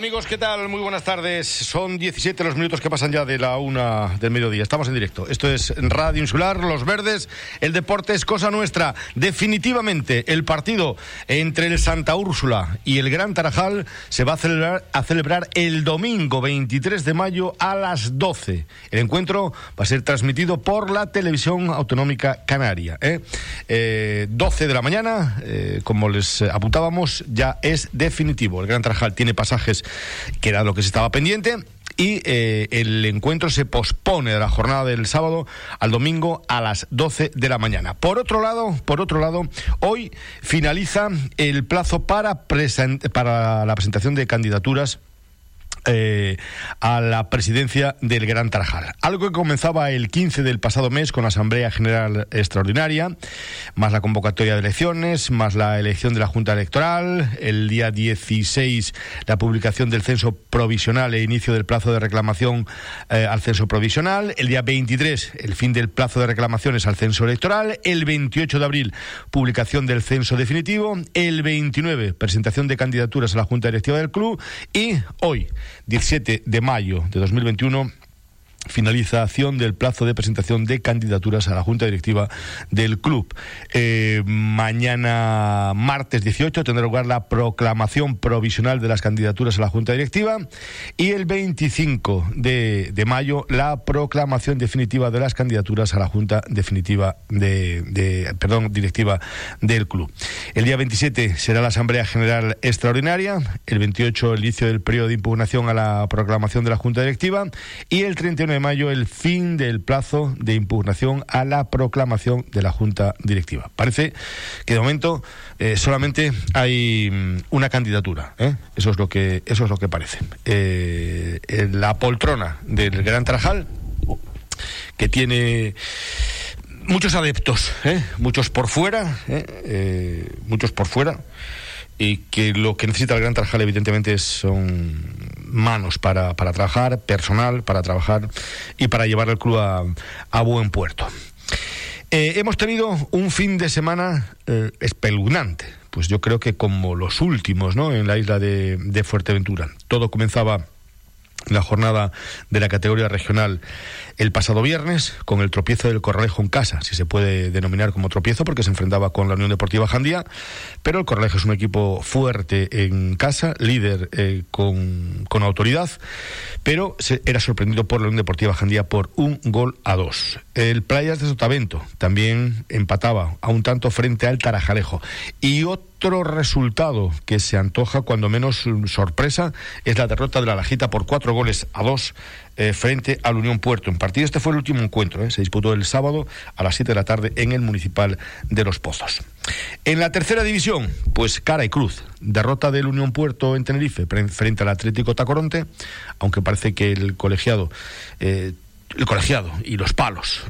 Amigos, ¿qué tal? Muy buenas tardes. Son 17 los minutos que pasan ya de la una del mediodía. Estamos en directo. Esto es Radio Insular, Los Verdes. El deporte es cosa nuestra. Definitivamente, el partido entre el Santa Úrsula y el Gran Tarajal se va a celebrar, a celebrar el domingo 23 de mayo a las 12. El encuentro va a ser transmitido por la televisión autonómica canaria. ¿eh? 12 eh, de la mañana, eh, como les apuntábamos, ya es definitivo. El Gran Tarajal tiene pasaje que era lo que se estaba pendiente. Y eh, el encuentro se pospone de la jornada del sábado al domingo a las 12 de la mañana. Por otro lado, por otro lado, hoy finaliza el plazo para, para la presentación de candidaturas eh, a la presidencia del Gran Tarajal. Algo que comenzaba el 15 del pasado mes con la Asamblea General Extraordinaria, más la convocatoria de elecciones, más la elección de la Junta Electoral, el día 16 la publicación del censo provisional e inicio del plazo de reclamación eh, al censo provisional, el día 23 el fin del plazo de reclamaciones al censo electoral, el 28 de abril publicación del censo definitivo, el 29 presentación de candidaturas a la Junta Directiva del Club y hoy 17 de mayo de 2021 finalización del plazo de presentación de candidaturas a la Junta Directiva del club. Eh, mañana, martes 18, tendrá lugar la proclamación provisional de las candidaturas a la Junta Directiva y el 25 de, mayo la proclamación definitiva de las candidaturas a la Junta Definitiva de, perdón, Directiva del club. El día 27 será la Asamblea General Extraordinaria, el 28 el inicio del periodo de impugnación a la proclamación de la Junta Directiva y el 31 de mayo el fin del plazo de impugnación a la proclamación de la Junta Directiva. Parece que de momento eh, solamente hay mm, una candidatura. ¿eh? Eso es lo que eso es lo que parece. Eh, la poltrona del Gran Trajal que tiene muchos adeptos, muchos por fuera, muchos por fuera y que lo que necesita el Gran Tarajal evidentemente son manos para, para trabajar, personal para trabajar y para llevar el club a, buen puerto. Eh, hemos tenido un fin de semana eh, espeluznante, pues yo creo que como los últimos ¿no? en la isla de, de Fuerteventura. Todo comenzaba la jornada de la categoría regional el pasado viernes con el tropiezo del Corralejo en casa, si se puede denominar como tropiezo, porque se enfrentaba con la Unión Deportiva Jandía, pero el Corralejo es un equipo fuerte en casa, líder eh, con, con, autoridad, pero se, era sorprendido por la Unión Deportiva Jandía por un gol a dos. El Playas de Sotavento también empataba a un tanto frente al Tarajalejo. Y otro resultado que se antoja, cuando menos sorpresa, es la derrota de la Lajita por cuatro goles a dos eh, frente al Unión Puerto. En partido este fue el último encuentro, eh, se disputó el sábado a las 7 de la tarde en el Municipal de Los Pozos. En la tercera división, pues cara y cruz. Derrota del Unión Puerto en Tenerife frente al Atlético Tacoronte, aunque parece que el colegiado... Eh, el colegiado y los palos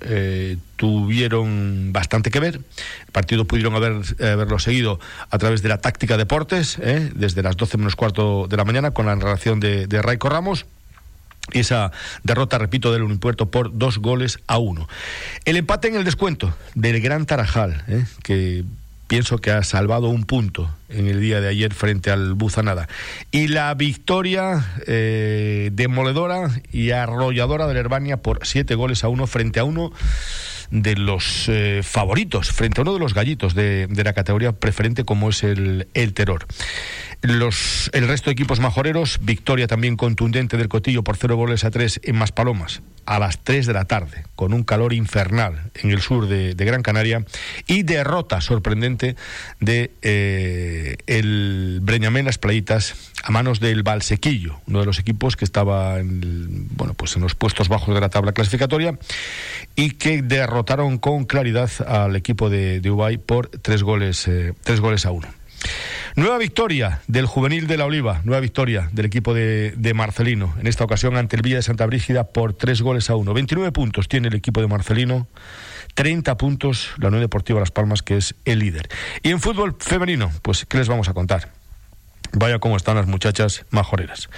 tuvieron bastante que ver. El partido pudieron haber, haberlo seguido a través de la táctica deportes, desde las 12 menos cuarto de la mañana, con la narración de, de Raico Ramos esa derrota, repito, del Unipuerto por dos goles a uno. El empate en el descuento del Gran Tarajal, ¿eh? que pienso que ha salvado un punto en el día de ayer frente al Buzanada. Y la victoria eh, demoledora y arrolladora del Herbania por siete goles a uno frente a uno de los eh, favoritos, frente a uno de los gallitos de, la categoría preferente como es el, el Terror. Los, el resto de equipos majoreros, victoria también contundente del Cotillo por cero goles a tres en Maspalomas a las 3 de la tarde, con un calor infernal en el sur de, Gran Canaria, y derrota sorprendente de eh, el Breñamén Las Playitas a manos del Valsequillo, uno de los equipos que estaba en, bueno, pues en los puestos bajos de la tabla clasificatoria y que derrotaron con claridad al equipo de, de Ubay por tres goles, eh, tres goles a uno. Nueva victoria del juvenil de la Oliva, nueva victoria del equipo de, Marcelino, en esta ocasión ante el Villa de Santa Brígida por tres goles a uno. 29 puntos tiene el equipo de Marcelino, 30 puntos la Unión Deportiva Las Palmas, que es el líder. Y en fútbol femenino, pues, ¿qué les vamos a contar? Vaya cómo están las muchachas majoreras.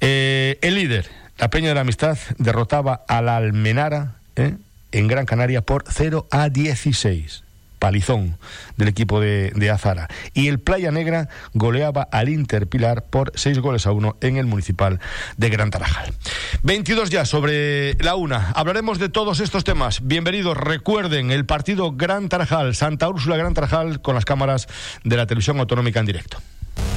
Eh, el líder, la Peña de la Amistad, derrotaba a la Almenara ¿eh? en Gran Canaria por 0 a 16 palizón del equipo de, de Azara. Y el Playa Negra goleaba al Inter Pilar por seis goles a uno en el municipal de Gran Tarajal. 22 ya sobre la una. Hablaremos de todos estos temas. Bienvenidos. Recuerden el partido Gran Tarajal, Santa Úrsula Gran Tarajal con las cámaras de la televisión autonómica en directo.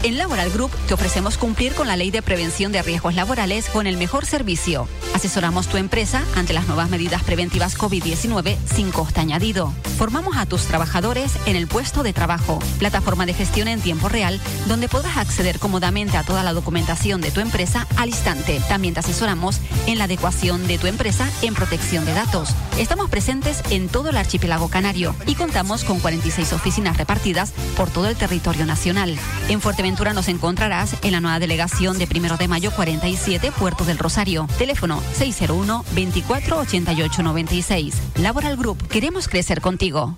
En Laboral Group te ofrecemos cumplir con la ley de prevención de riesgos laborales con el mejor servicio. Asesoramos tu empresa ante las nuevas medidas preventivas COVID-19 sin coste añadido. Formamos a tus trabajadores en el puesto de trabajo, plataforma de gestión en tiempo real, donde podrás acceder cómodamente a toda la documentación de tu empresa al instante. También te asesoramos en la adecuación de tu empresa en protección de datos. Estamos presentes en todo el archipiélago canario y contamos con 46 oficinas repartidas por todo el territorio nacional. En Fuerteventura nos encontrarás en la nueva delegación de Primero de Mayo 47, Puerto del Rosario. Teléfono 601 24 88 96. Laboral Group, queremos crecer contigo.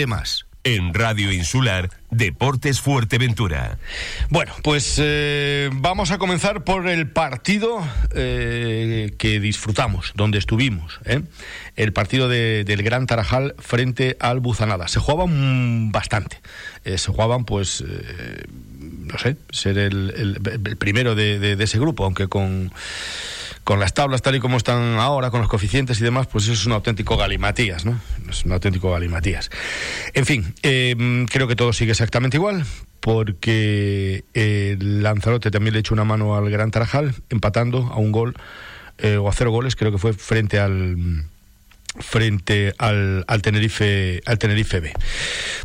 más. En Radio Insular, Deportes Fuerteventura. Bueno, pues eh, vamos a comenzar por el partido eh, que disfrutamos, donde estuvimos. ¿eh? El partido de, del Gran Tarajal frente al Buzanada. Se jugaban bastante. Eh, se jugaban, pues, no sé, ser el, el- el primero de ese grupo, aunque con con las tablas tal y como están ahora, con los coeficientes y demás, pues eso es un auténtico galimatías, ¿no? Es un auténtico galimatías. En fin, eh, creo que todo sigue exactamente igual, porque eh, Lanzarote también le echó una mano al Gran Tarajal, empatando a un gol, eh, o a cero goles, creo que fue frente al frente al, al Tenerife al Tenerife B.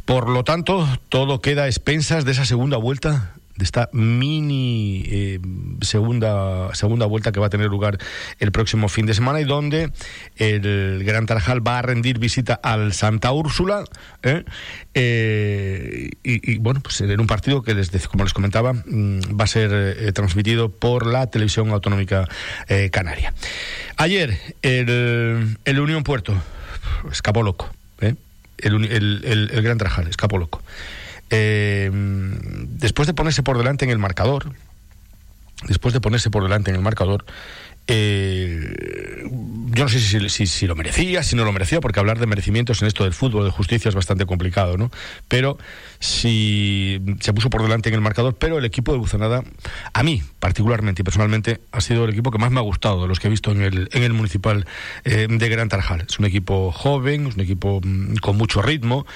Por lo tanto, todo queda a expensas de esa segunda vuelta de esta mini eh, segunda segunda vuelta que va a tener lugar el próximo fin de semana y donde el Gran Tarajal va a rendir visita al Santa Úrsula ¿eh? Eh, y, bueno pues en un partido que desde como les comentaba mm, va a ser eh, transmitido por la televisión autonómica canaria. Ayer el, el Unión Puerto escapó loco el, el- el Gran Tarajal escapó loco eh, después de ponerse por delante en el marcador, después de ponerse por delante en el marcador, eh, yo no sé si, lo merecía, si no lo merecía, porque hablar de merecimientos en esto del fútbol, de justicia, es bastante complicado, ¿no? Pero si se puso por delante en el marcador, pero el equipo de Buzanada, a mí particularmente y personalmente, ha sido el equipo que más me ha gustado de los que he visto en el, en el municipal eh, de Gran Tarajal. Es un equipo joven, es un equipo mm, con mucho ritmo,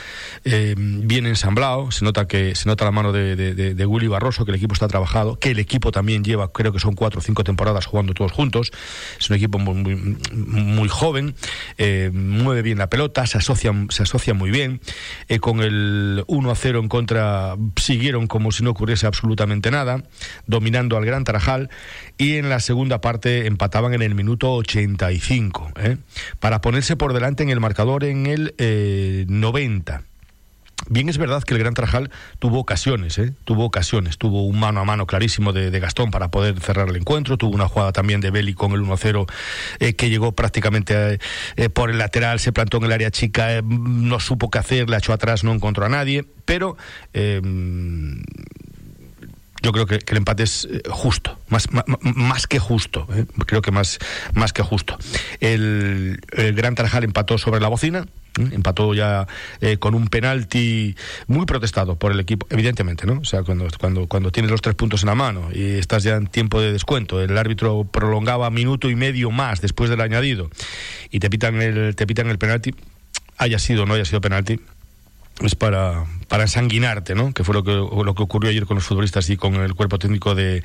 eh, bien ensamblado, se nota que se nota la mano de, Willy Barroso, que el equipo está trabajado, que el equipo también lleva, creo que son cuatro o cinco temporadas jugando todos juntos. Es un equipo muy, muy joven, eh, mueve bien la pelota, se asocia, se asocia muy bien. Eh, con el 1 a 0 en contra siguieron como si no ocurriese absolutamente nada, dominando al Gran Tarajal y en la segunda parte empataban en el minuto 85, ¿eh? para ponerse por delante en el marcador en el eh, 90. Bien es verdad que el Gran Trajal tuvo ocasiones, ¿eh? tuvo ocasiones, tuvo un mano a mano clarísimo de, de Gastón para poder cerrar el encuentro, tuvo una jugada también de Belli con el 1-0 eh, que llegó prácticamente eh, por el lateral, se plantó en el área chica, eh, no supo qué hacer, la echó atrás, no encontró a nadie, pero yo creo que, el empate es justo, más, más que justo, creo que más, más que justo. El, el Gran Tarajal empató sobre la bocina. Empató ya eh, con un penalti muy protestado por el equipo, evidentemente, ¿no? O sea, cuando, cuando, cuando tienes los tres puntos en la mano y estás ya en tiempo de descuento, el árbitro prolongaba minuto y medio más después del añadido y te pitan el, te pitan el penalti, haya sido o no haya sido penalti, es para, para ensanguinarte, ¿no? Que fue lo que, lo que ocurrió ayer con los futbolistas y con el cuerpo técnico de,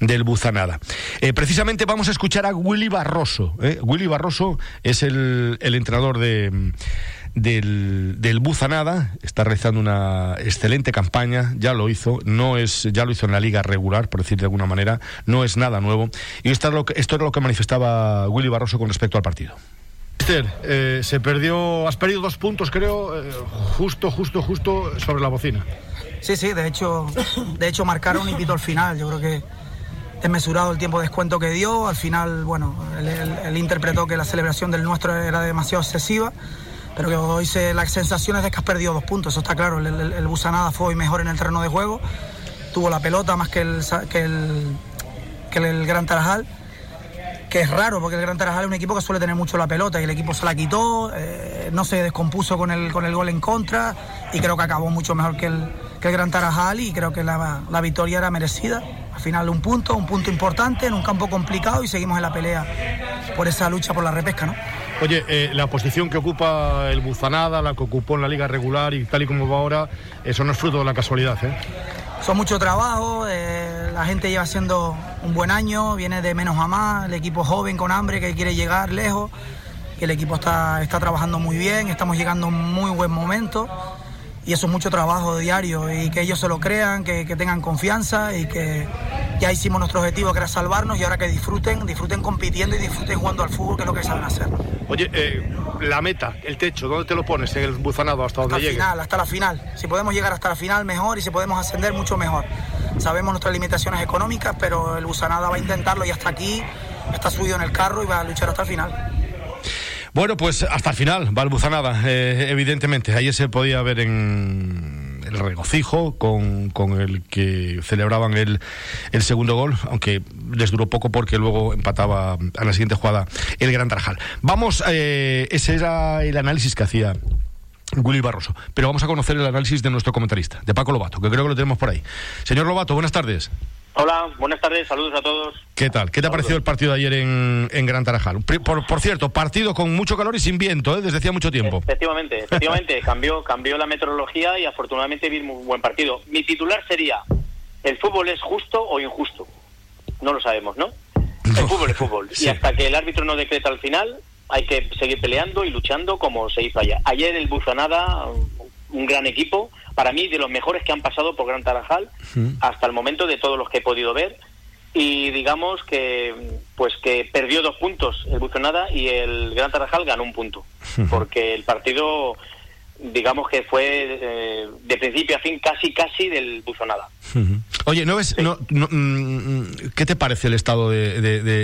del Buzanada. Eh, precisamente vamos a escuchar a Willy Barroso. ¿eh? Willy Barroso es el, el entrenador de, del, del Buzanada, está realizando una excelente campaña, ya lo hizo, no es, ya lo hizo en la liga regular, por decir de alguna manera, no es nada nuevo. Y esto es lo que, esto es lo que manifestaba Willy Barroso con respecto al partido. Eh, se perdió, has perdido dos puntos, creo, eh, justo, justo, justo sobre la bocina. Sí, sí, de hecho, de hecho marcaron y pito al final. Yo creo que es mesurado el tiempo de descuento que dio. Al final, bueno, él, interpretó que la celebración del nuestro era demasiado excesiva, pero que hoy se, la sensación es de que has perdido dos puntos, eso está claro. El, el, Busanada fue hoy mejor en el terreno de juego, tuvo la pelota más que el, que el, que el Gran Tarajal que es raro porque el Gran Tarajal es un equipo que suele tener mucho la pelota y el equipo se la quitó, eh, no se descompuso con el, con el gol en contra y creo que acabó mucho mejor que el, Gran Tarajal y creo que la, la, victoria era merecida. Al final un punto, un punto importante en un campo complicado y seguimos en la pelea por esa lucha por la repesca, ¿no? Oye, eh, la posición que ocupa el Buzanada, la que ocupó en la liga regular y tal y como va ahora, eso no es fruto de la casualidad, ¿eh? Son mucho trabajo, eh, la gente lleva haciendo un buen año, viene de menos a más, el equipo joven con hambre que quiere llegar lejos, el equipo está, está trabajando muy bien, estamos llegando a un muy buen momento y eso es mucho trabajo diario y que ellos se lo crean, que, que tengan confianza y que ya hicimos nuestro objetivo que era salvarnos y ahora que disfruten, disfruten compitiendo y disfruten jugando al fútbol que es lo que saben hacer. Oye, eh, la meta, el techo, ¿dónde te lo pones? ¿En el buzanado hasta donde hasta llegue? final, hasta la final. Si podemos llegar hasta la final, mejor. Y si podemos ascender, mucho mejor. Sabemos nuestras limitaciones económicas, pero el Busanada va a intentarlo y hasta aquí está subido en el carro y va a luchar hasta el final. Bueno, pues hasta el final va el Buzanada, eh, evidentemente. Ayer se podía ver en el regocijo con, con el que celebraban el, el, segundo gol, aunque les duró poco porque luego empataba a la siguiente jugada el Gran Tarajal. Vamos, eh, ese era el análisis que hacía Willy Barroso. Pero vamos a conocer el análisis de nuestro comentarista, de Paco Lobato, que creo que lo tenemos por ahí. Señor Lobato, buenas tardes. Hola, buenas tardes, saludos a todos. ¿Qué tal? ¿Qué te ha parecido el partido de ayer en, en Gran Tarajal? Por, por, cierto, partido con mucho calor y sin viento, ¿eh? desde hacía mucho tiempo. Efectivamente, efectivamente, cambió, cambió la meteorología y afortunadamente vimos un buen partido. Mi titular sería, ¿el fútbol es justo o injusto? No lo sabemos, ¿no? El fútbol es fútbol. Y hasta que el árbitro no decreta al final, hay que seguir peleando y luchando como se hizo ayer. Ayer el Buzanada, un gran equipo, para mí de los mejores que han pasado por Gran Tarajal hasta el momento de todos los que he podido ver. Y digamos que pues que perdió dos puntos el Buzonada y el Gran Tarajal ganó un punto. Porque el partido digamos que fue eh, de principio a fin casi casi del buzonada. Oye, ¿no ves, no, mm, ¿qué te parece el estado de,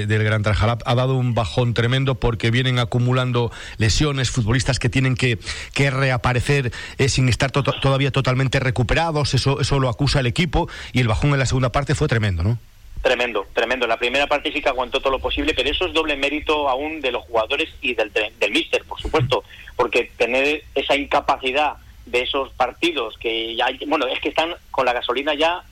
del Gran Tarajal? Ha dado un bajón tremendo porque vienen acumulando lesiones, futbolistas que tienen que, que reaparecer eh, sin estar todavía totalmente recuperados, eso, eso lo acusa el equipo y el bajón en la segunda parte fue tremendo, ¿no? Tremendo, tremendo. La primera parte sí que aguantó todo lo posible, pero eso es doble mérito aún de los jugadores y del, del míster, por supuesto, porque tener esa incapacidad de esos partidos que ya, bueno, es que están con la gasolina ya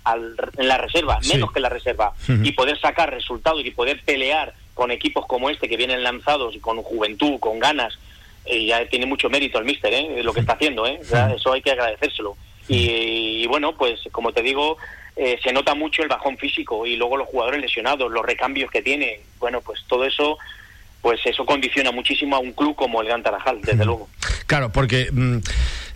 en la reserva, menos que la reserva, y poder sacar resultados y poder pelear con equipos como este que vienen lanzados y con juventud, con ganas, eh, ya tiene mucho mérito el míster, ¿eh? lo que está haciendo, ¿eh? eso hay que agradecérselo. y bueno, pues como te digo, eh, se nota mucho el bajón físico y luego los jugadores lesionados, los recambios que tiene. Bueno, pues todo eso pues eso condiciona muchísimo a un club como el Gran Tarajal, desde luego. Claro, porque mm,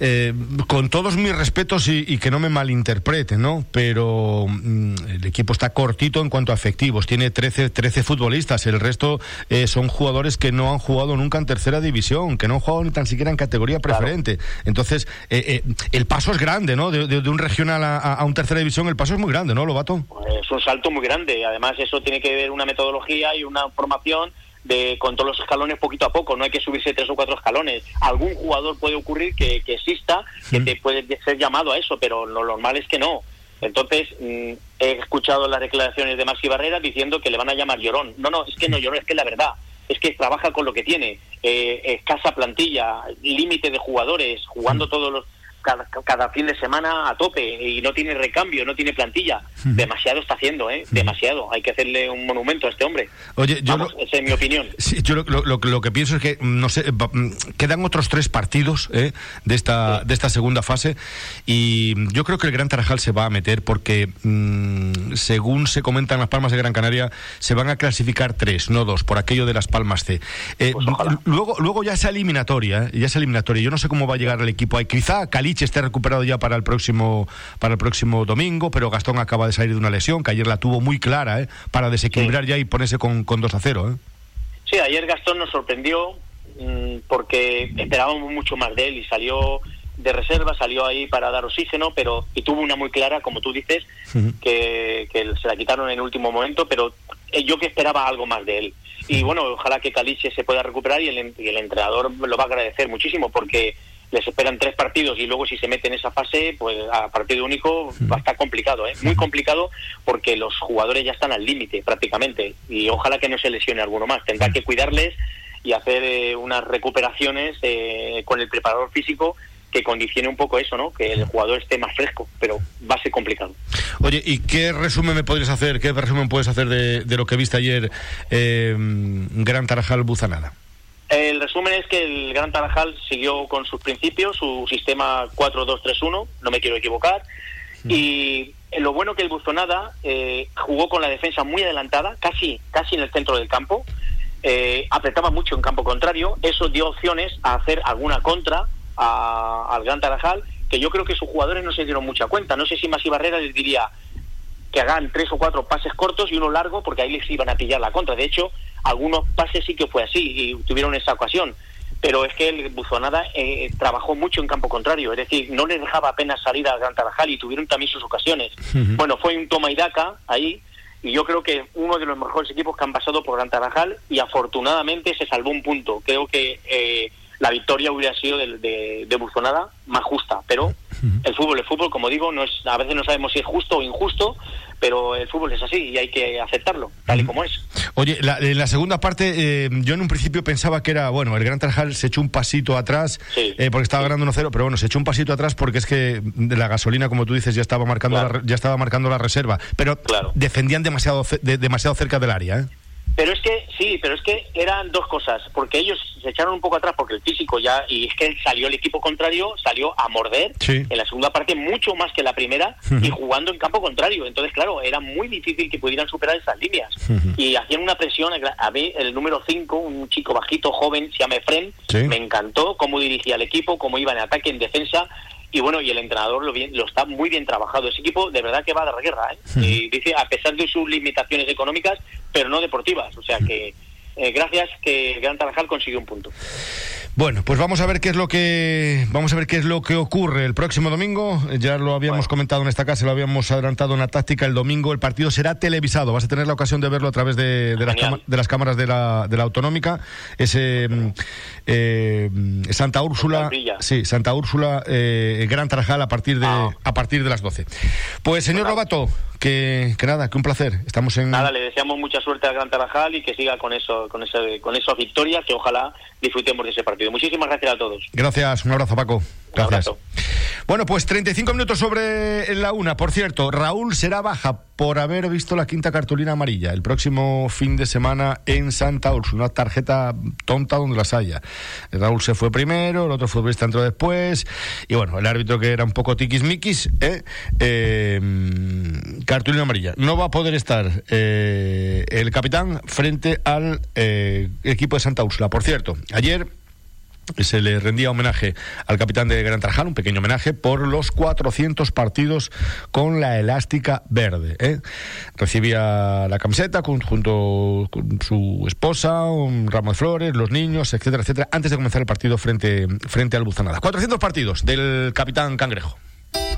eh, con todos mis respetos y, que no me malinterpreten, ¿no? Pero mm, el equipo está cortito en cuanto a efectivos, tiene 13, 13 futbolistas, el resto eh, son jugadores que no han jugado nunca en tercera división, que no han jugado ni tan siquiera en categoría preferente. Entonces, eh, el paso es grande, ¿no? De, un regional a, a, un tercera división, el paso es muy grande, ¿no, Lobato? Es un salto muy grande, además eso tiene que ver una metodología y una formación de con todos los escalones poquito a poco, no hay que subirse tres o cuatro escalones. Algún jugador puede ocurrir que, que exista, que te puede ser llamado a eso, pero lo normal es que no. Entonces, mm, he escuchado las declaraciones de Maxi Barrera diciendo que le van a llamar llorón. No, no, es que no llorón, es que la verdad. Es que trabaja con lo que tiene. Eh, escasa plantilla, límite de jugadores, jugando todos los cada, fin de semana a tope y no tiene recambio, no tiene plantilla. Demasiado está haciendo, ¿eh? Demasiado. Hay que hacerle un monumento a este hombre. Oye, yo esa es mi opinión. yo lo, que pienso es que, no sé, mm, quedan otros tres partidos ¿eh? de, esta, de esta segunda fase y yo creo que el Gran Tarajal se va a meter porque, mm, según se comentan las Palmas de Gran Canaria, se van a clasificar tres, no dos, por aquello de las Palmas C. Eh, pues luego, luego ya esa eliminatoria, ¿eh? ya esa eliminatoria, yo no sé cómo va a llegar el equipo ahí. Quizá Cali esté recuperado ya para el próximo para el próximo domingo, pero Gastón acaba de salir de una lesión que ayer la tuvo muy clara, ¿eh? para desequilibrar ya y ponerse con, con 2 a 0. ¿eh? Sí, ayer Gastón nos sorprendió. mm, porque esperábamos mucho más de él y salió de reserva, salió ahí para dar oxígeno, pero y tuvo una muy clara, como tú dices, que, se la quitaron en el último momento, pero eh, yo que esperaba algo más de él. Y bueno, ojalá que Caliche se pueda recuperar y el, y el entrenador lo va a agradecer muchísimo porque les esperan tres partidos y luego si se mete en esa fase, pues a partido único va a estar complicado, ¿eh? muy complicado porque los jugadores ya están al límite prácticamente y ojalá que no se lesione alguno más. Tendrá que cuidarles y hacer eh, unas recuperaciones eh, con el preparador físico que condicione un poco eso, ¿no? Que el jugador esté más fresco, pero va a ser complicado. Oye, ¿y qué resumen me podrías hacer, qué resumen puedes hacer de, de lo que viste ayer eh, Gran Tarajal Buzanada? El resumen es que el Gran Tarajal siguió con sus principios, su sistema 4-2-3-1, no me quiero equivocar, y lo bueno que el Buzonada eh, jugó con la defensa muy adelantada, casi, casi en el centro del campo, eh, apretaba mucho en campo contrario, eso dio opciones a hacer alguna contra al Gran Tarajal, que yo creo que sus jugadores no se dieron mucha cuenta. No sé si Masi Barrera les diría que hagan tres o cuatro pases cortos y uno largo, porque ahí les iban a pillar la contra. De hecho, algunos pases sí que fue así y tuvieron esa ocasión. Pero es que el Buzonada eh, trabajó mucho en campo contrario, es decir, no les dejaba apenas salir al Gran Tarajal y tuvieron también sus ocasiones. Bueno, fue un toma y daca ahí, y yo creo que uno de los mejores equipos que han pasado por Gran Tarajal y afortunadamente se salvó un punto. Creo que eh, la victoria hubiera sido de, de, de Buzonada más justa, pero el fútbol, el fútbol, como digo, no es, a veces no sabemos si es justo o injusto, pero el fútbol es así y hay que aceptarlo, tal y como es. Oye, en la segunda parte, eh, yo en un principio pensaba que era, bueno, el Gran Tarajal se echó un pasito atrás eh, porque estaba ganando 1-0, pero bueno, se echó un pasito atrás porque es que la gasolina, como tú dices, ya estaba marcando, la, ya estaba marcando la reserva, pero defendían demasiado, demasiado cerca del área. ¿eh? Pero es que, sí, pero es que eran dos cosas, porque ellos se echaron un poco atrás porque el físico ya, y es que salió el equipo contrario, salió a morder en la segunda parte mucho más que la primera y jugando en campo contrario. Entonces, claro, era muy difícil que pudieran superar esas líneas. Y hacían una presión, a mí el número 5, un chico bajito, joven, se llama Efrem, me encantó cómo dirigía el equipo, cómo iba en ataque, en defensa, y bueno, y el entrenador lo, bien, lo está muy bien trabajado. Ese equipo de verdad que va a dar guerra, ¿eh? Y dice, a pesar de sus limitaciones económicas, pero no deportivas. O sea que eh, gracias que Gran Tarajal consiguió un punto. Bueno, pues vamos a ver qué es lo que vamos a ver qué es lo que ocurre el próximo domingo. Ya lo habíamos comentado en esta casa, lo habíamos adelantado en la táctica el domingo. El partido será televisado. Vas a tener la ocasión de verlo a través de, las, de las, cámaras de la, de la autonómica. Ese mm, eh, Santa Úrsula, sí, Santa Úrsula, eh, Gran Tarajal a partir de ah. a partir de las 12. Pues señor Robato, que, que, nada, que un placer. Estamos en nada, le deseamos mucha suerte al Gran Tarajal y que siga con eso, con ese, con esa victoria, que ojalá disfrutemos de ese partido. Muchísimas gracias a todos. Gracias, un abrazo Paco. Gracias. Bueno, pues 35 minutos sobre la una. Por cierto, Raúl será baja por haber visto la quinta cartulina amarilla el próximo fin de semana en Santa Úrsula. Una tarjeta tonta donde las haya. Raúl se fue primero, el otro futbolista entró después. Y bueno, el árbitro que era un poco tiquismiquis, ¿eh? eh cartulina amarilla. No va a poder estar eh, el capitán frente al eh, equipo de Santa Úrsula. Por cierto, ayer se le rendía homenaje al capitán de Gran Tarajal, un pequeño homenaje por los 400 partidos con la elástica verde. ¿eh? Recibía la camiseta junto con su esposa, un ramo de flores, los niños, etcétera, etcétera, antes de comenzar el partido frente, frente al Buzanada. 400 partidos del capitán Cangrejo.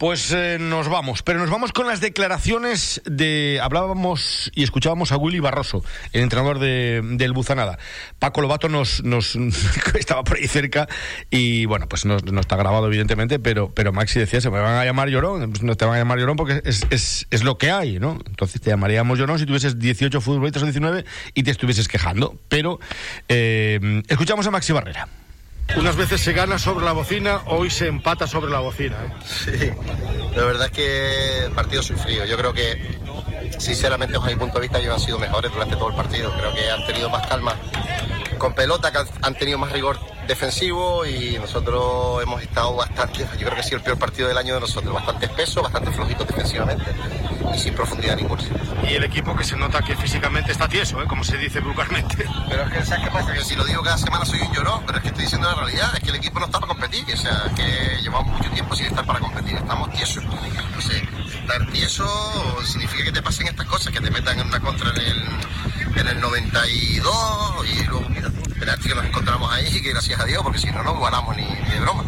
Pues eh, nos vamos, pero nos vamos con las declaraciones de. Hablábamos y escuchábamos a Willy Barroso, el entrenador de, del Buzanada. Paco Lobato nos, nos estaba por ahí cerca y bueno, pues no, no, está grabado, evidentemente, pero, pero Maxi decía: se me van a llamar llorón. Pues no te van a llamar llorón porque es, es, es lo que hay, ¿no? Entonces te llamaríamos llorón si tuvieses 18 futbolistas o 19 y te estuvieses quejando. Pero eh, escuchamos a Maxi Barrera. Unas veces se gana sobre la bocina, hoy se empata sobre la bocina. ¿eh? Sí, la verdad es que el partido sufrido. Yo creo que, sinceramente, desde mi punto de vista, ellos han sido mejores durante todo el partido. Creo que han tenido más calma con pelota, que han tenido más rigor defensivo y nosotros hemos estado bastante, yo creo que ha sido el peor partido del año de nosotros, bastante espeso, bastante flojito defensivamente y sin profundidad ninguna. Y el equipo que se nota que físicamente está tieso, ¿eh? como se dice vulgarmente. Pero es que, ¿sabes qué pasa? Que si lo digo cada semana soy un llorón, pero es que estoy diciendo la realidad, es que el equipo no está para competir, o sea, que llevamos mucho tiempo sin estar para competir, estamos tiesos. No sé, estar tieso significa que te pasen estas cosas, que te metan en una contra en el, en el 92 y luego, mira, penalti que nos encontramos ahí, que gracias a Dios, porque si no, no ganamos ni, ni de broma.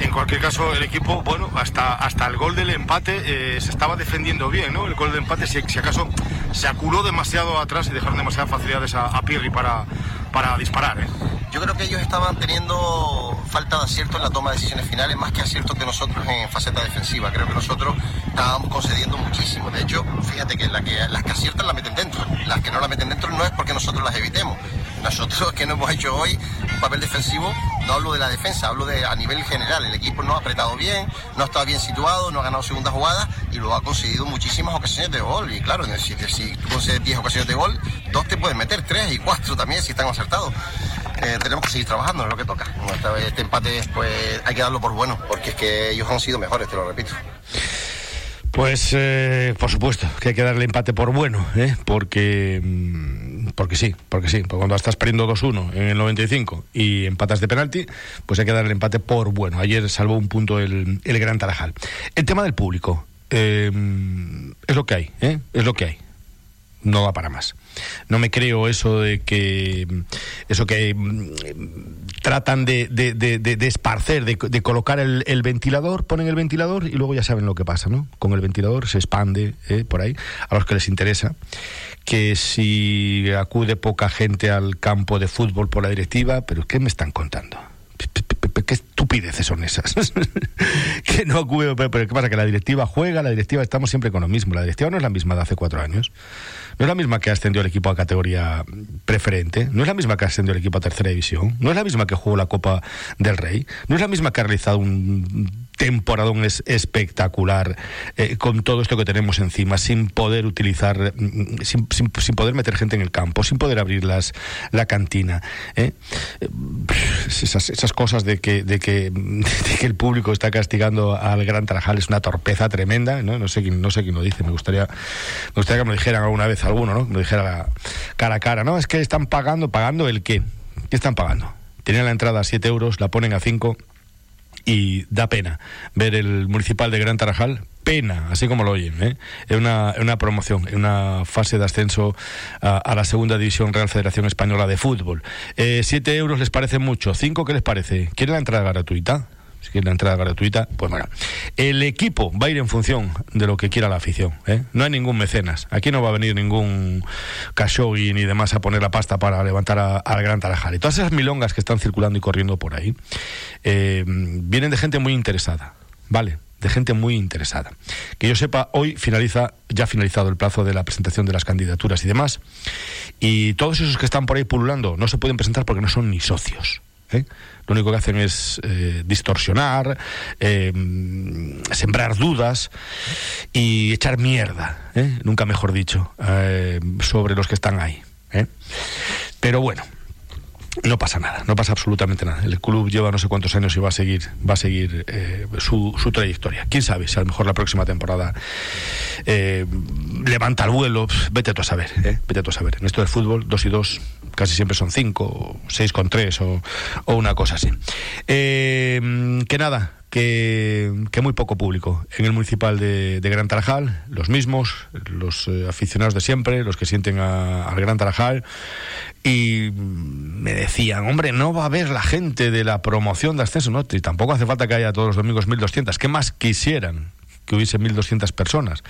En cualquier caso, el equipo, bueno, hasta, hasta el gol del empate eh, se estaba defendiendo bien, ¿no? El gol del empate, si, acaso, se aculó demasiado atrás y dejaron demasiadas facilidades a, a Pirri para, para disparar, ¿eh? Yo creo que ellos estaban teniendo falta de acierto en la toma de decisiones finales, más que aciertos de nosotros en faceta defensiva. Creo que nosotros estábamos concediendo muchísimo. De hecho, fíjate que, la que las que aciertan las meten dentro. Las que no las meten dentro no es porque nosotros las evitemos. Nosotros que no hemos hecho hoy un papel defensivo, no hablo de la defensa, hablo de a nivel general. El equipo no ha apretado bien, no ha estado bien situado, no ha ganado segunda jugada y luego ha conseguido muchísimas ocasiones de gol. Y claro, si, tú concedes 10 ocasiones de gol, dos te pueden meter, tres y cuatro también si están acertados. Eh, tenemos que seguir trabajando, es lo que toca. Este empate pues hay que darlo por bueno, porque es que ellos han sido mejores, te lo repito. Pues eh, por supuesto que hay que darle empate por bueno, ¿eh? porque porque sí, porque sí, porque cuando estás perdiendo 2-1 en el 95 y empatas de penalti, pues hay que darle empate por bueno. Ayer salvó un punto el, el Gran Tarajal. El tema del público eh, es lo que hay, ¿eh? es lo que hay. No va para más. No me creo eso de que eso que tratan de, de, de, de esparcer, de, colocar el, el, ventilador, ponen el ventilador y luego ya saben lo que pasa, ¿no? Con el ventilador se expande ¿eh? por ahí a los que les interesa que si acude poca gente al campo de fútbol por la directiva, pero ¿qué me están contando? ¿Qué estupideces son esas? que no acude, ¿qué pasa? Que la directiva juega, la directiva estamos siempre con lo mismo. La directiva no es la misma de hace cuatro años. No es la misma que ascendió el equipo a categoría preferente, no es la misma que ascendió el equipo a tercera división, no es la misma que jugó la Copa del Rey, no es la misma que ha realizado un temporadón es espectacular eh, con todo esto que tenemos encima, sin poder utilizar, sin, sin, sin, poder meter gente en el campo, sin poder abrir las, la cantina. ¿eh? Esas, esas, cosas de que, de, que, el público está castigando al Gran Tarajal es una torpeza tremenda. No, no, sé, quién, no sé quién lo dice, me gustaría, me gustaría que me dijeran alguna vez alguno, ¿no? me lo dijera cara a cara. No, es que están pagando, ¿pagando el qué? ¿Qué están pagando? Tenían la entrada a 7 euros, la ponen a 5 y da pena ver el municipal de Gran Tarajal pena, así como lo oyen, ¿eh? en, una, una promoción, en una fase de ascenso a, a, la segunda división Real Federación Española de Fútbol. Eh, siete euros les parece mucho, cinco, ¿qué les parece? ¿Quieren la entrada gratuita? Si quieren la entrada gratuita, pues bueno. El equipo va a ir en función de lo que quiera la afición. ¿eh? No hay ningún mecenas. Aquí no va a venir ningún Khashoggi ni demás a poner la pasta para levantar al Gran Tarajal. Y todas esas milongas que están circulando y corriendo por ahí eh, vienen de gente muy interesada. ¿Vale? de gente muy interesada. Que yo sepa, hoy finaliza, ya ha finalizado el plazo de la presentación de las candidaturas y demás, y todos esos que están por ahí pululando no se pueden presentar porque no son ni socios. ¿Eh? Lo único que hacen es eh, distorsionar, eh, sembrar dudas y echar mierda, nunca mejor dicho, sobre los que están ahí. Pero bueno, no pasa nada, no pasa absolutamente nada. El club lleva no sé cuántos años y va a seguir, va a seguir eh, su, trayectoria. Quién sabe si a lo mejor la próxima temporada eh, levanta el vuelo. Vete tú a saber, ¿eh? vete tú a saber. En esto del fútbol, dos y dos casi siempre son cinco, seis con tres o, o una cosa así. Eh, que nada, que, que, muy poco público en el municipal de, Gran Tarajal, los mismos, los eh, aficionados de siempre, los que sienten al Gran Tarajal, y me decían, hombre, no va a haber la gente de la promoción de ascenso, ¿no? Y tampoco hace falta que haya todos los domingos 1200, ¿qué más quisieran? Que hubiese 1.200 personas.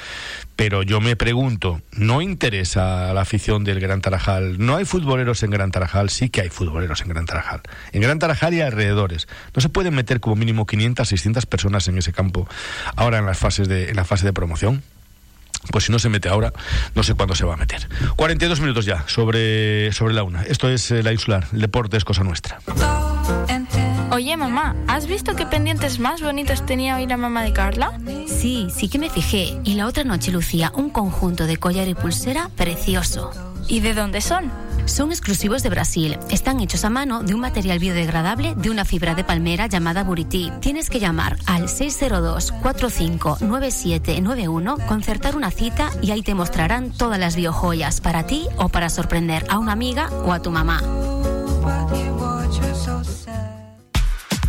Pero yo me pregunto, ¿no interesa la afición del Gran Tarajal? ¿No hay futboleros en Gran Tarajal? Sí que hay futboleros en Gran Tarajal. En Gran Tarajal y alrededores. No se pueden meter como mínimo 500, 600 personas en ese campo ahora en las fases de, en la fase de promoción. Pues si no se mete ahora, no sé cuándo se va a meter. 42 minutos ya sobre, sobre la una. Esto es eh, la insular. El deporte es cosa nuestra. Oye, mamá, ¿has visto qué pendientes más bonitos tenía hoy la mamá de Carla? Sí, sí que me fijé. Y la otra noche lucía un conjunto de collar y pulsera precioso. ¿Y de dónde son? Son exclusivos de Brasil. Están hechos a mano de un material biodegradable de una fibra de palmera llamada Buriti. Tienes que llamar al 602-459791, concertar una cita y ahí te mostrarán todas las biojoyas para ti o para sorprender a una amiga o a tu mamá.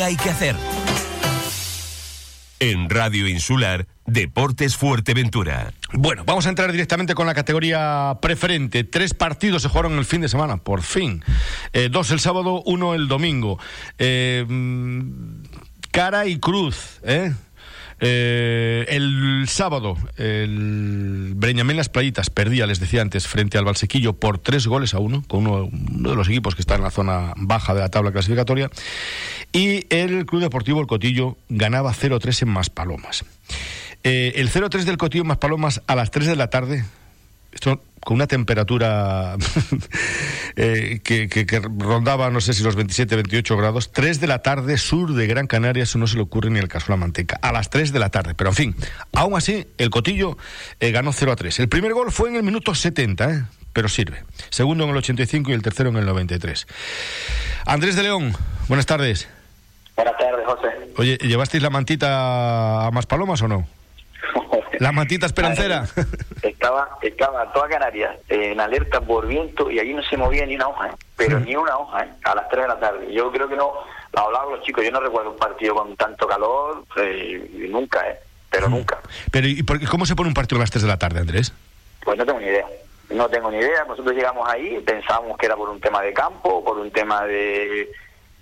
hay que hacer? En Radio Insular, Deportes Fuerteventura. Bueno, vamos a entrar directamente con la categoría preferente. Tres partidos se jugaron el fin de semana, por fin. Eh, dos el sábado, uno el domingo. Eh, mm, cara y cruz, ¿eh? Eh, el sábado, el Breñamén Las Playitas perdía, les decía antes, frente al Valsequillo por tres goles a uno, con uno, de los equipos que está en la zona baja de la tabla clasificatoria. Y el Club Deportivo El Cotillo ganaba 0-3 en Maspalomas. Eh, el 0-3 del Cotillo en Maspalomas a las 3 de la tarde, esto con una temperatura eh, que, que, que, rondaba, no sé si los 27, 28 grados, 3 de la tarde, sur de Gran Canaria, eso no se le ocurre ni el caso de la manteca, a las 3 de la tarde. Pero en fin, aún así, el Cotillo eh, ganó 0 a 3. El primer gol fue en el minuto 70, ¿eh? pero sirve. Segundo en el 85 y el tercero en el 93. Andrés de León, buenas tardes. Buenas tardes, José. Oye, ¿llevasteis la mantita a más palomas o no? La mantita esperancera. Estaba, estaba toda Canarias en alerta por viento y allí no se movía ni una hoja, ¿eh? pero ni una hoja, ¿eh? a las 3 de la tarde. Yo creo que no, lo hablaba los chicos, yo no recuerdo un partido con tanto calor, eh, nunca, ¿eh? pero nunca. Pero ¿y por, cómo se pone un partido a las 3 de la tarde, Andrés? Pues no tengo ni idea. No tengo ni idea. Nosotros llegamos ahí, pensábamos que era por un tema de campo, por un tema de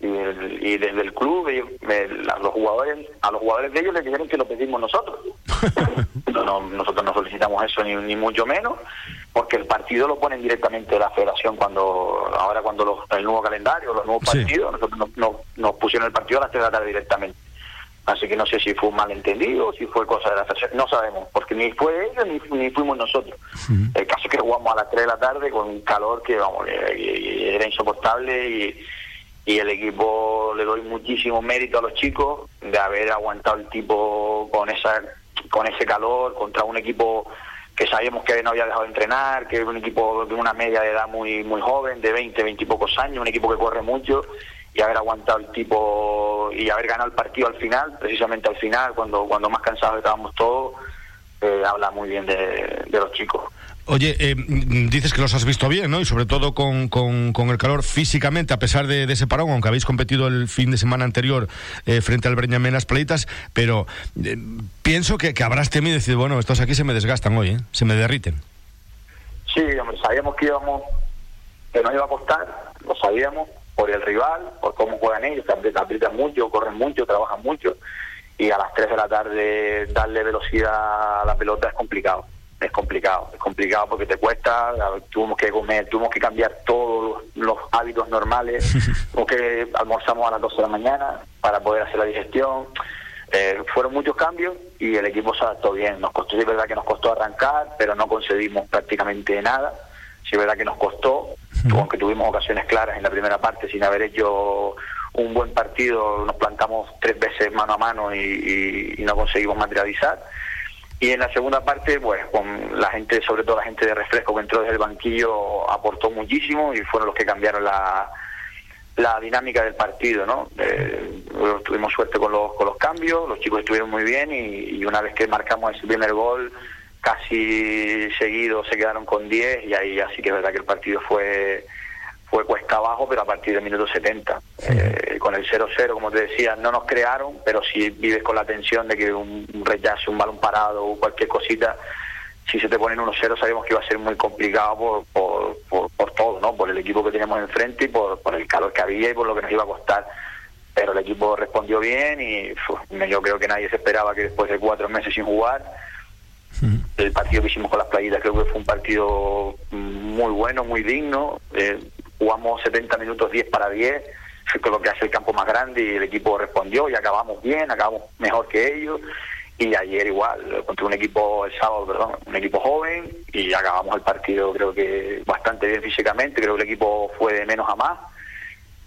y, el, y desde el club ellos, me, a los jugadores a los jugadores de ellos les dijeron que lo pedimos nosotros. No, no, nosotros no solicitamos eso ni, ni mucho menos porque el partido lo ponen directamente de la federación cuando ahora cuando los, el nuevo calendario los nuevos partidos sí. nosotros nos, nos, nos, pusieron el partido a las 3 de la tarde directamente. Así que no sé si fue un malentendido si fue cosa de la federación no sabemos porque ni fue ellos ni, ni fuimos nosotros. El caso es que jugamos a las 3 de la tarde con un calor que vamos que, que era insoportable y y el equipo le doy muchísimo mérito a los chicos de haber aguantado el tipo con esa con ese calor contra un equipo que sabíamos que no había dejado de entrenar, que es un equipo de una media de edad muy muy joven, de 20, 20 y pocos años, un equipo que corre mucho y haber aguantado el tipo y haber ganado el partido al final, precisamente al final, cuando cuando más cansados estábamos todos, eh, habla muy bien de, de los chicos. Oye, eh, dices que los has visto bien, ¿no? Y sobre todo con, con, con el calor físicamente, a pesar de, ese parón, aunque habéis competido el fin de semana anterior eh, frente al Breñamén las Playitas, pero eh, pienso que, que, habrás temido decir, bueno, estos aquí se me desgastan hoy, ¿eh? Se me derriten. Sí, hombre, sabíamos que íbamos, que nos iba a costar, lo sabíamos, por el rival, por cómo juegan ellos, que aprietan mucho, corren mucho, trabajan mucho, y a las 3 de la tarde darle velocidad a la pelota es complicado es complicado, es complicado porque te cuesta, tuvimos que comer, tuvimos que cambiar todos los, los hábitos normales, tuvimos que almorzamos a las 12 de la mañana para poder hacer la digestión, eh, fueron muchos cambios y el equipo se adaptó bien, nos costó, sí es verdad que nos costó arrancar, pero no concedimos prácticamente nada, sí es verdad que nos costó, aunque tuvimos ocasiones claras en la primera parte sin haber hecho un buen partido, nos plantamos tres veces mano a mano y, y, y no conseguimos materializar Y en la segunda parte, pues con la gente, sobre todo la gente de refresco que entró desde el banquillo, aportó muchísimo y fueron los que cambiaron la, la dinámica del partido, ¿no? Eh, tuvimos suerte con los, con los cambios, los chicos estuvieron muy bien y, y una vez que marcamos ese primer gol, casi seguido se quedaron con 10 y ahí así que es verdad que el partido fue fue cuesta abajo, pero a partir del minuto 70. Eh, con el 0-0, como te decía, no nos crearon, pero si vives con la tensión de que un, un rechazo, un balón parado o cualquier cosita, si se te ponen 1-0 sabíamos que iba a ser muy complicado por, por, por, por, todo, ¿no? Por el equipo que teníamos enfrente y por, por el calor que había y por lo que nos iba a costar. Pero el equipo respondió bien y yo creo que nadie se esperaba que después de cuatro meses sin jugar el partido que hicimos con las playitas creo que fue un partido muy bueno, muy digno. Eh, jugamos 70 minutos 10 para 10, con lo que hace el campo más grande y el equipo respondió y acabamos bien, acabamos mejor que ellos. Y ayer igual, contra un equipo, el sábado, perdón, un equipo joven y acabamos el partido creo que bastante bien físicamente, creo que el equipo fue de menos a más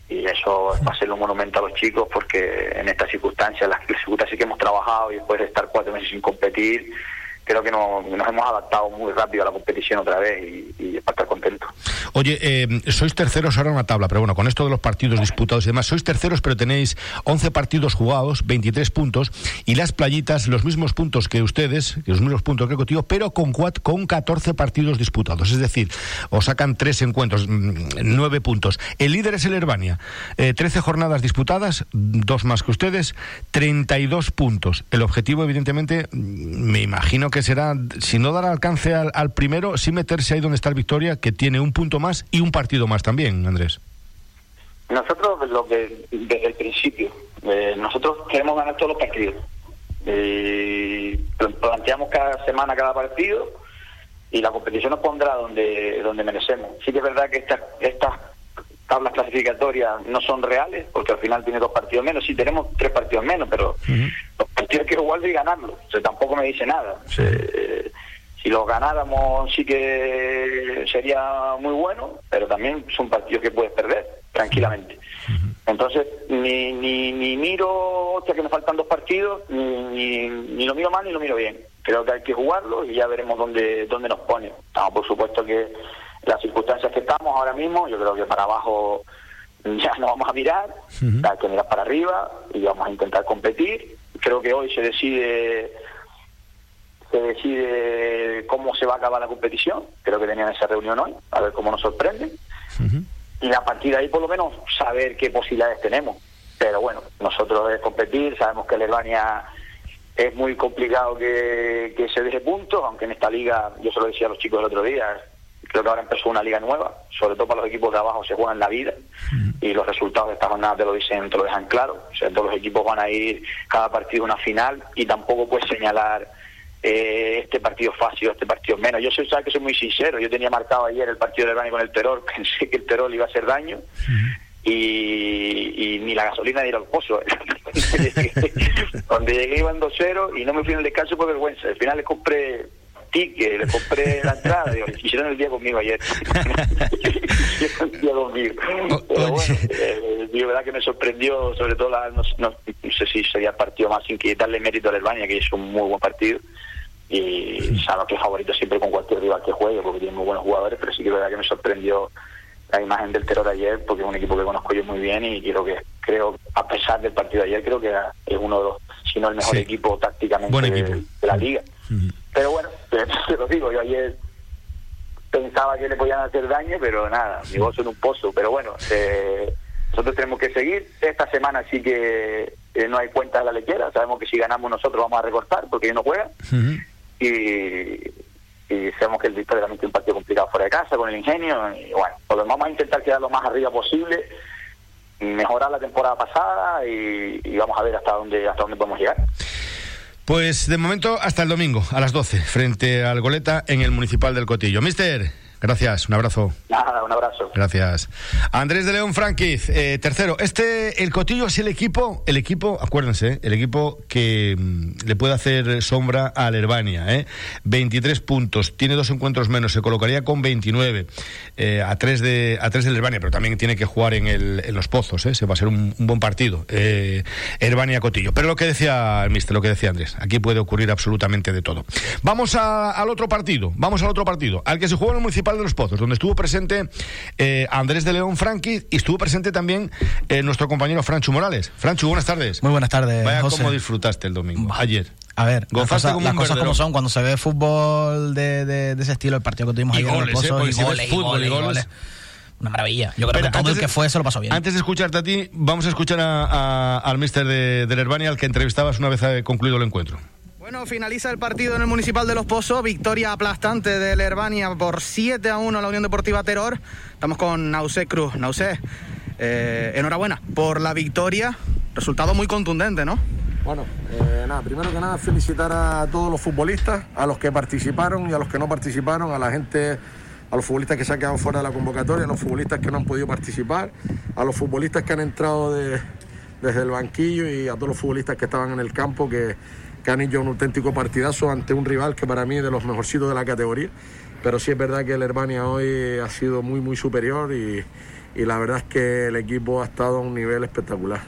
y eso va a ser un monumento a los chicos porque en estas circunstancias, las circunstancias que hemos trabajado y después de estar cuatro meses sin competir, creo que no, nos hemos adaptado muy rápido a la competición otra vez y, y para estar contentos. Oye, eh, sois terceros ahora en la tabla, pero bueno, con esto de los partidos disputados y demás, sois terceros, pero tenéis 11 partidos jugados, 23 puntos, y las playitas los mismos puntos que ustedes, los mismos puntos que contigo, pero con, cuat, con 14 partidos disputados. Es decir, os sacan tres encuentros, nueve puntos. El líder es el Herbania, eh, 13 jornadas disputadas, dos más que ustedes, 32 puntos. El objetivo, evidentemente, me imagino que será, si no dar alcance al, al primero, sí meterse ahí donde está el Victoria, que tiene un punto más y un partido más también, Andrés. Nosotros, lo que desde el principio, eh, nosotros queremos ganar todos los partidos. Eh, planteamos cada semana cada partido y la competición nos pondrá donde donde merecemos. Sí que es verdad que estas estas tablas clasificatorias no son reales, porque al final tiene dos partidos menos. Sí, tenemos tres partidos menos, pero uh -huh. los partidos hay que jugarlos y ganarlos. O sea, tampoco me dice nada. O sea, eh, si los ganáramos sí que sería muy bueno, pero también son partidos que puedes perder tranquilamente. Entonces, ni, ni, ni miro, hostia, que me faltan dos partidos, ni, ni, ni, lo miro mal ni lo miro bien. Creo que hay que jugarlo y ya veremos dónde, dónde nos pone. No, por supuesto que las circunstancias que estamos ahora mismo, yo creo que para abajo ya no vamos a mirar, uh -huh. hay que mirar para arriba y vamos a intentar competir. Creo que hoy se decide se decide cómo se va a acabar la competición. Creo que tenían esa reunión hoy, a ver cómo nos sorprende. Uh -huh. Y a partir de ahí, por lo menos, saber qué posibilidades tenemos. Pero bueno, nosotros es competir, sabemos que el Herbania es muy complicado que, que se deje puntos, aunque en esta liga, yo se lo decía a los chicos el otro día, creo que ahora empezó una liga nueva, sobre todo para los equipos de abajo se juegan la vida y los resultados de esta jornada te lo dicen, te lo dejan claro. O sea, todos los equipos van a ir cada partido a una final y tampoco puedes señalar eh, este partido fácil, este partido menos. Yo soy, sabes que soy muy sincero, yo tenía marcado ayer el partido del Bani con el Terror, pensé que el Terror iba a hacer daño. Y, y, ni la gasolina ni el pozo. Donde llegué iban 2-0 y no me fui en el descanso por vergüenza. Al final le compré ticket, le compré la entrada. Digo, hicieron el día conmigo ayer. hicieron el día conmigo. Pero bueno, eh, de verdad que me sorprendió, sobre todo, la, no, no, no, sé si sería el partido más sin quitarle mérito al Albania, que hizo un muy buen partido y sabemos que es favorito siempre con cualquier rival que juegue porque tiene muy buenos jugadores, pero sí que es verdad que me sorprendió la imagen del terror ayer porque es un equipo que conozco yo muy bien y creo que creo a pesar del partido de ayer creo que es uno de los si no el mejor sí. equipo tácticamente. De, de, la liga uh -huh. pero bueno te lo digo yo ayer pensaba que le podían hacer daño pero nada mi voz en un pozo pero bueno eh, nosotros tenemos que seguir. Esta semana sí que eh, no hay cuenta de la lechera sabemos que si ganamos nosotros vamos a recortar porque ellos no juegan. Uh -huh y, y sabemos que el Victoria también tiene un partido complicado fuera de casa con el ingenio y bueno, pues vamos a intentar quedar lo más arriba posible mejorar la temporada pasada y, y, vamos a ver hasta dónde hasta dónde podemos llegar. Pues de momento hasta el domingo a las 12 frente al Goleta en el Municipal del Cotillo. Mister, Gracias, un abrazo. Nada, un abrazo. Gracias. Andrés de León Franquiz, eh, tercero. Este, el Cotillo es el equipo, el equipo, acuérdense, el equipo que mm, le puede hacer sombra a Alervania. ¿eh? 23 puntos, tiene dos encuentros menos, se colocaría con 29 eh, a 3 de a tres de Alervania, pero también tiene que jugar en, el, en los pozos, ¿eh? se va a ser un, un buen partido. Eh, Cotillo. Pero lo que decía el mister, lo que decía Andrés, aquí puede ocurrir absolutamente de todo. Vamos a- al otro partido, vamos al otro partido, al que se jugó en el Municipal de los Pozos, donde estuvo presente eh, Andrés de León Franqui y estuvo presente también eh, nuestro compañero Franchu Morales. Franchu, buenas tardes. Muy buenas tardes, Vaya José. cómo disfrutaste el domingo, ayer. A ver, las cosas, como las cosas como son, cuando se ve fútbol de, de- de ese estilo, el partido que tuvimos Y ayer en goles, los ¿eh? Pozos, Porque y goles, y fútbol goles, y y goles. goles. Una maravilla. Yo creo Pero que todo el que fue se lo pasó bien. Antes de escucharte a ti, vamos a escuchar a- a- al mister de, del Herbania, al que entrevistabas una vez eh, concluido el encuentro. Bueno, finaliza el partido en el Municipal de Los Pozos, victoria aplastante del Herbania por 7 a 1 a la Unión Deportiva Terror. Estamos con Nausé Cruz. Nausé, eh, enhorabuena por la victoria, resultado muy contundente, ¿no? Bueno, eh, nada, primero que nada felicitar a todos los futbolistas, a los que participaron y a los que no participaron, a la gente, a los futbolistas que se han quedado fuera de la convocatoria, a los futbolistas que no han podido participar, a los futbolistas que han entrado de- desde el banquillo y a todos los futbolistas que estaban en el campo que, hecho un auténtico partidazo ante un rival que para mí es de los mejorcitos de la categoría. Pero sí es verdad que el Herbania hoy ha sido muy, muy superior y, y la verdad es que el equipo ha estado a un nivel espectacular.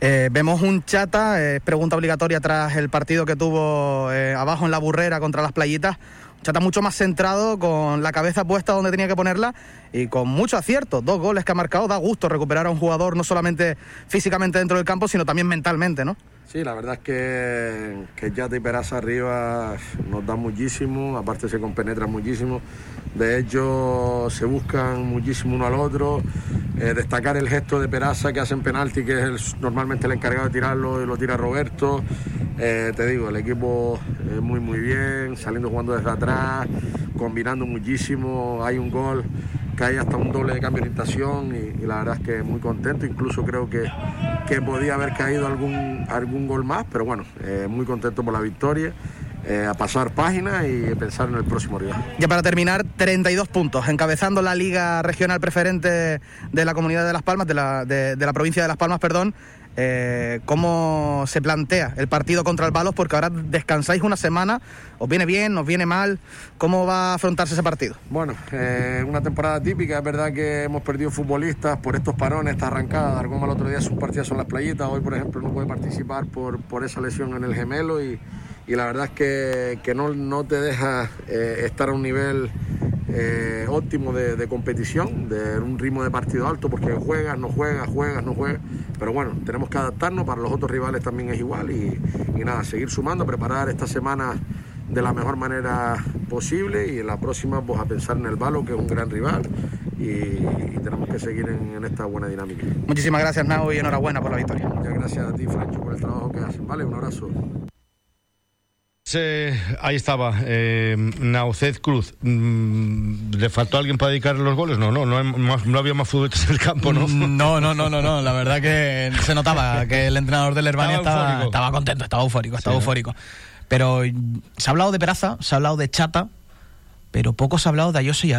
Eh, vemos un chata, eh, pregunta obligatoria tras el partido que tuvo eh, abajo en la burrera contra las playitas. Un chata mucho más centrado, con la cabeza puesta donde tenía que ponerla y con mucho acierto. Dos goles que ha marcado, da gusto recuperar a un jugador no solamente físicamente dentro del campo, sino también mentalmente, ¿no? Sí, la verdad es que, que Yata y Peraza arriba nos dan muchísimo, aparte se compenetran muchísimo. De hecho, se buscan muchísimo uno al otro. Eh, destacar el gesto de Peraza que hacen penalti, que es normalmente el encargado de tirarlo y lo tira Roberto. Eh, te digo, el equipo eh, muy muy bien, saliendo jugando desde atrás, combinando muchísimo. Hay un gol que hay hasta un doble de cambio de orientación y, la verdad es que muy contento. Incluso creo que, que podía haber caído algún, algún gol más, pero bueno, eh, muy contento por la victoria. eh, a pasar página y pensar en el próximo rival. Ya para terminar, 32 puntos, encabezando la liga regional preferente de la comunidad de Las Palmas, de la, de la provincia de Las Palmas, perdón. Eh, ¿Cómo se plantea el partido contra el Balos? Porque ahora descansáis una semana, ¿os viene bien, os viene mal? ¿Cómo va a afrontarse ese partido? Bueno, eh, una temporada típica, es verdad que hemos perdido futbolistas por estos parones, esta arrancada. Argoma el otro día sus partidas son las playitas, hoy por ejemplo no puede participar por, por esa lesión en el gemelo y, y la verdad es que, que no, no te deja eh, estar a un nivel eh, óptimo de, de competición, de un ritmo de partido alto, porque juegas, no juegas, juegas, no juegas. Pero bueno, tenemos que adaptarnos, para los otros rivales también es igual y, y nada, seguir sumando, preparar esta semana de la mejor manera posible y en la próxima pues a pensar en el Balo, que es un gran rival y, y tenemos que seguir en, en esta buena dinámica. Muchísimas gracias, Nao, y enhorabuena por la victoria. Muchas gracias a ti, Francho, por el trabajo que haces. Vale, un abrazo. Ahí estaba, eh, Nauced Cruz. Mm, ¿Le faltó alguien para dedicarle los goles? No, no, no, había más futbolistas en el campo, ¿no? No, no, no, no, no. La verdad que se notaba que el entrenador del Herbania Estaba estaba, contento, estaba eufórico, estaba eufórico. Pero se ha hablado de Peraza, se ha hablado de Chata, pero poco se ha hablado de Ayose y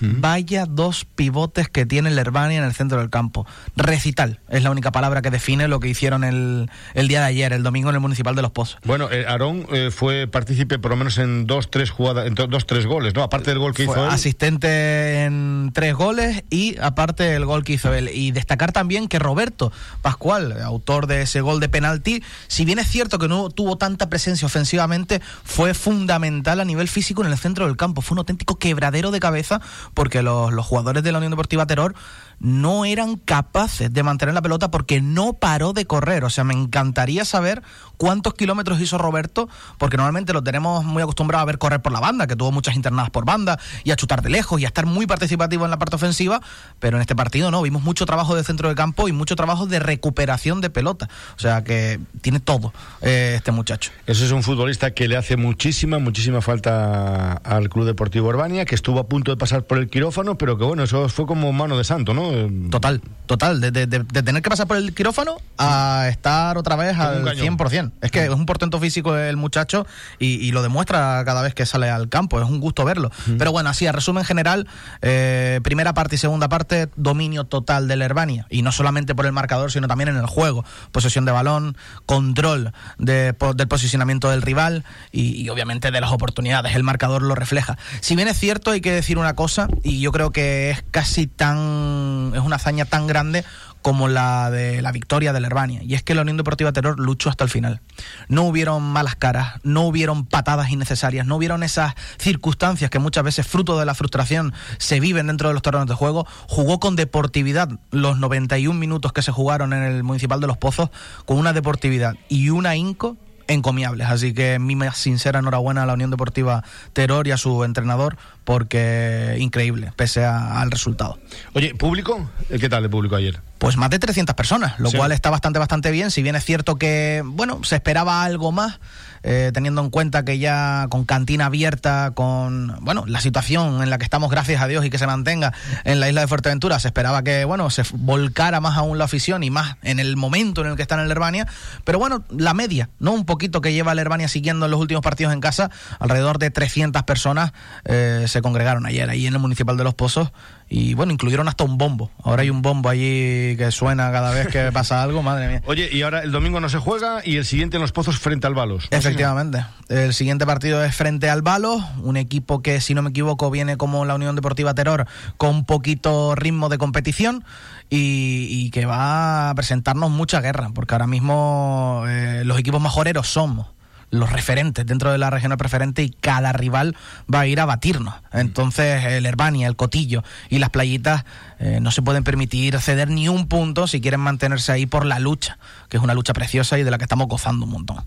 Vaya dos pivotes que tiene el Herbania en el centro del campo. Recital es la única palabra que define lo que hicieron el, el día de ayer, el domingo en el Municipal de Los Pozos. Bueno, eh, Aarón eh, fue partícipe por lo menos en dos, tres jugadas, en dos, tres goles, ¿no? Aparte del gol que Fue hizo él. asistente en tres goles y aparte el gol que hizo él. Y destacar también que Roberto Pascual, autor de ese gol de penalti, si bien es cierto que no tuvo tanta presencia ofensivamente, fue fundamental a nivel físico en el centro del campo. Fue un auténtico quebradero de cabeza porque los, los jugadores de la Unión Deportiva Terror no eran capaces de mantener la pelota porque no paró de correr. O sea, me encantaría saber cuántos kilómetros hizo Roberto, porque normalmente lo tenemos muy acostumbrado a ver correr por la banda, que tuvo muchas internadas por banda, y a chutar de lejos y a estar muy participativo en la parte ofensiva, pero en este partido no, vimos mucho trabajo de centro de campo y mucho trabajo de recuperación de pelota. O sea que tiene todo eh, este muchacho. Ese es un futbolista que le hace muchísima, muchísima falta al Club Deportivo Urbania, que estuvo a punto de pasar por el quirófano, pero que bueno, eso fue como mano de santo, ¿no? Total, total. De, de- de- de tener que pasar por el quirófano a estar otra vez al cañón. 100%. Es que es un portento físico el muchacho y, y lo demuestra cada vez que sale al campo. Es un gusto verlo. Pero bueno, así, a resumen general, eh, primera parte y segunda parte, dominio total del Herbania. Y no solamente por el marcador, sino también en el juego. Posesión de balón, control de, po- del posicionamiento del rival y, y obviamente de las oportunidades. El marcador lo refleja. Si bien es cierto, hay que decir una cosa, y yo creo que es casi tan. Es una hazaña tan grande como la de la victoria del Herbania. Y es que la Unión Deportiva Terror luchó hasta el final. No hubieron malas caras, no hubieron patadas innecesarias, no hubieron esas circunstancias que muchas veces, fruto de la frustración, se viven dentro de los terrenos de juego. Jugó con deportividad los 91 minutos que se jugaron en el Municipal de Los Pozos, con una deportividad y una inco encomiables. Así que mi más sincera enhorabuena a la Unión Deportiva Terror y a su entrenador, porque increíble, pese a- al resultado. Oye, ¿público? Eh, ¿Qué tal el público ayer? Pues más de 300 personas, lo Sí. cual está bastante, bastante bien. Si bien es cierto que, bueno, se esperaba algo más, eh, teniendo en cuenta que ya con cantina abierta, con, bueno, la situación en la que estamos, gracias a Dios, y que se mantenga en la isla de Fuerteventura, se esperaba que, bueno, se volcara más aún la afición y más en el momento en el que está en el Herbania. Pero bueno, la media, ¿no? Un poquito que lleva el Herbania siguiendo en los últimos partidos en casa, alrededor de 300 personas eh, se congregaron ayer ahí en el Municipal de Los Pozos. Y bueno, incluyeron hasta un bombo. Ahora hay un bombo allí que suena cada vez que pasa algo, madre mía. Oye, y ahora el domingo no se juega y el siguiente en los pozos frente al Balos. ¿no? Efectivamente. El siguiente partido es frente al Balo, un equipo que, si no me equivoco, viene como la Unión Deportiva Terror con poquito ritmo de competición y, y que va a presentarnos mucha guerra, porque ahora mismo eh, los equipos majoreros somos los referentes dentro de la regional preferente y cada rival va a ir a batirnos. Entonces el Herbania, el Cotillo y las playitas eh, no se pueden permitir ceder ni un punto si quieren mantenerse ahí por la lucha, que es una lucha preciosa y de la que estamos gozando un montón.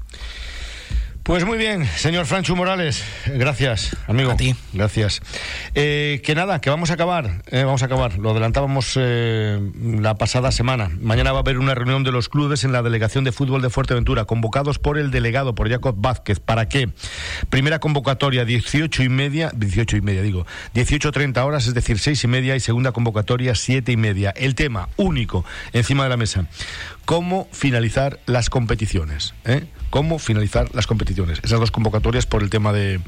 Pues muy bien, señor Franchu Morales, gracias, amigo. A ti. Gracias. Eh, que nada, que vamos a acabar, eh, vamos a acabar. Lo adelantábamos eh, la pasada semana. Mañana va a haber una reunión de los clubes en la delegación de fútbol de Fuerteventura, convocados por el delegado, por Jacob Vázquez. ¿Para qué? Primera convocatoria, 18 y media, 18 y media digo, 18.30 horas, es decir, 6 y media, y segunda convocatoria, 7 y media. El tema único encima de la mesa, cómo finalizar las competiciones. ¿eh? Cómo finalizar las competiciones. Esas dos convocatorias por el tema de,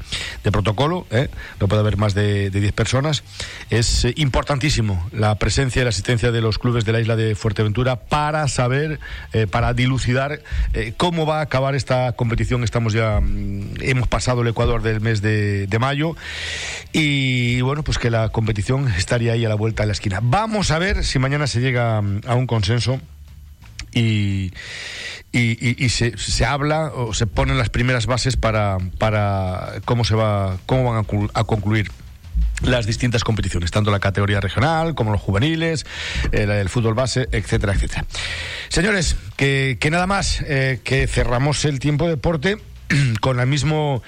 protocolo, ¿eh? no puede haber más de, de 10 personas. Es eh, importantísimo la presencia y la asistencia de los clubes de la isla de Fuerteventura para saber, eh, para dilucidar cómo va a acabar esta competición. Estamos ya, mm, hemos pasado el Ecuador del mes de, de mayo y bueno, pues que la competición estaría ahí a la vuelta de la esquina. Vamos a ver si mañana se llega mm, a un consenso y, y, se, se habla o se ponen las primeras bases para, para cómo se va cómo van a, concluir las distintas competiciones, tanto la categoría regional como los juveniles, eh, la del fútbol base, etcétera, etcétera. Señores, que, que nada más, eh, que cerramos el tiempo de deporte con la mismo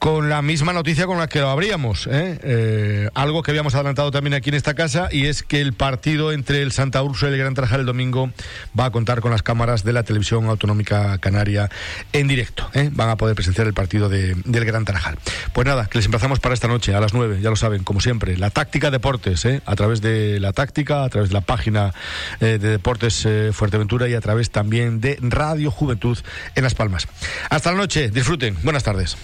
con la misma noticia con la que lo abríamos. ¿eh? Eh, algo que habíamos adelantado también aquí en esta casa y es que el partido entre el Santa Úrsula y el Gran Tarajal el domingo va a contar con las cámaras de la televisión autonómica canaria en directo. ¿eh? Van a poder presenciar el partido de- del Gran Tarajal. Pues nada, que les emplazamos para esta noche a las 9, ya lo saben, como siempre, la táctica deportes, ¿eh? a través de la táctica, a través de la página eh, de Deportes Fuerteventura y a través también de Radio Juventud en Las Palmas. Hasta la noche, disfruten, buenas tardes.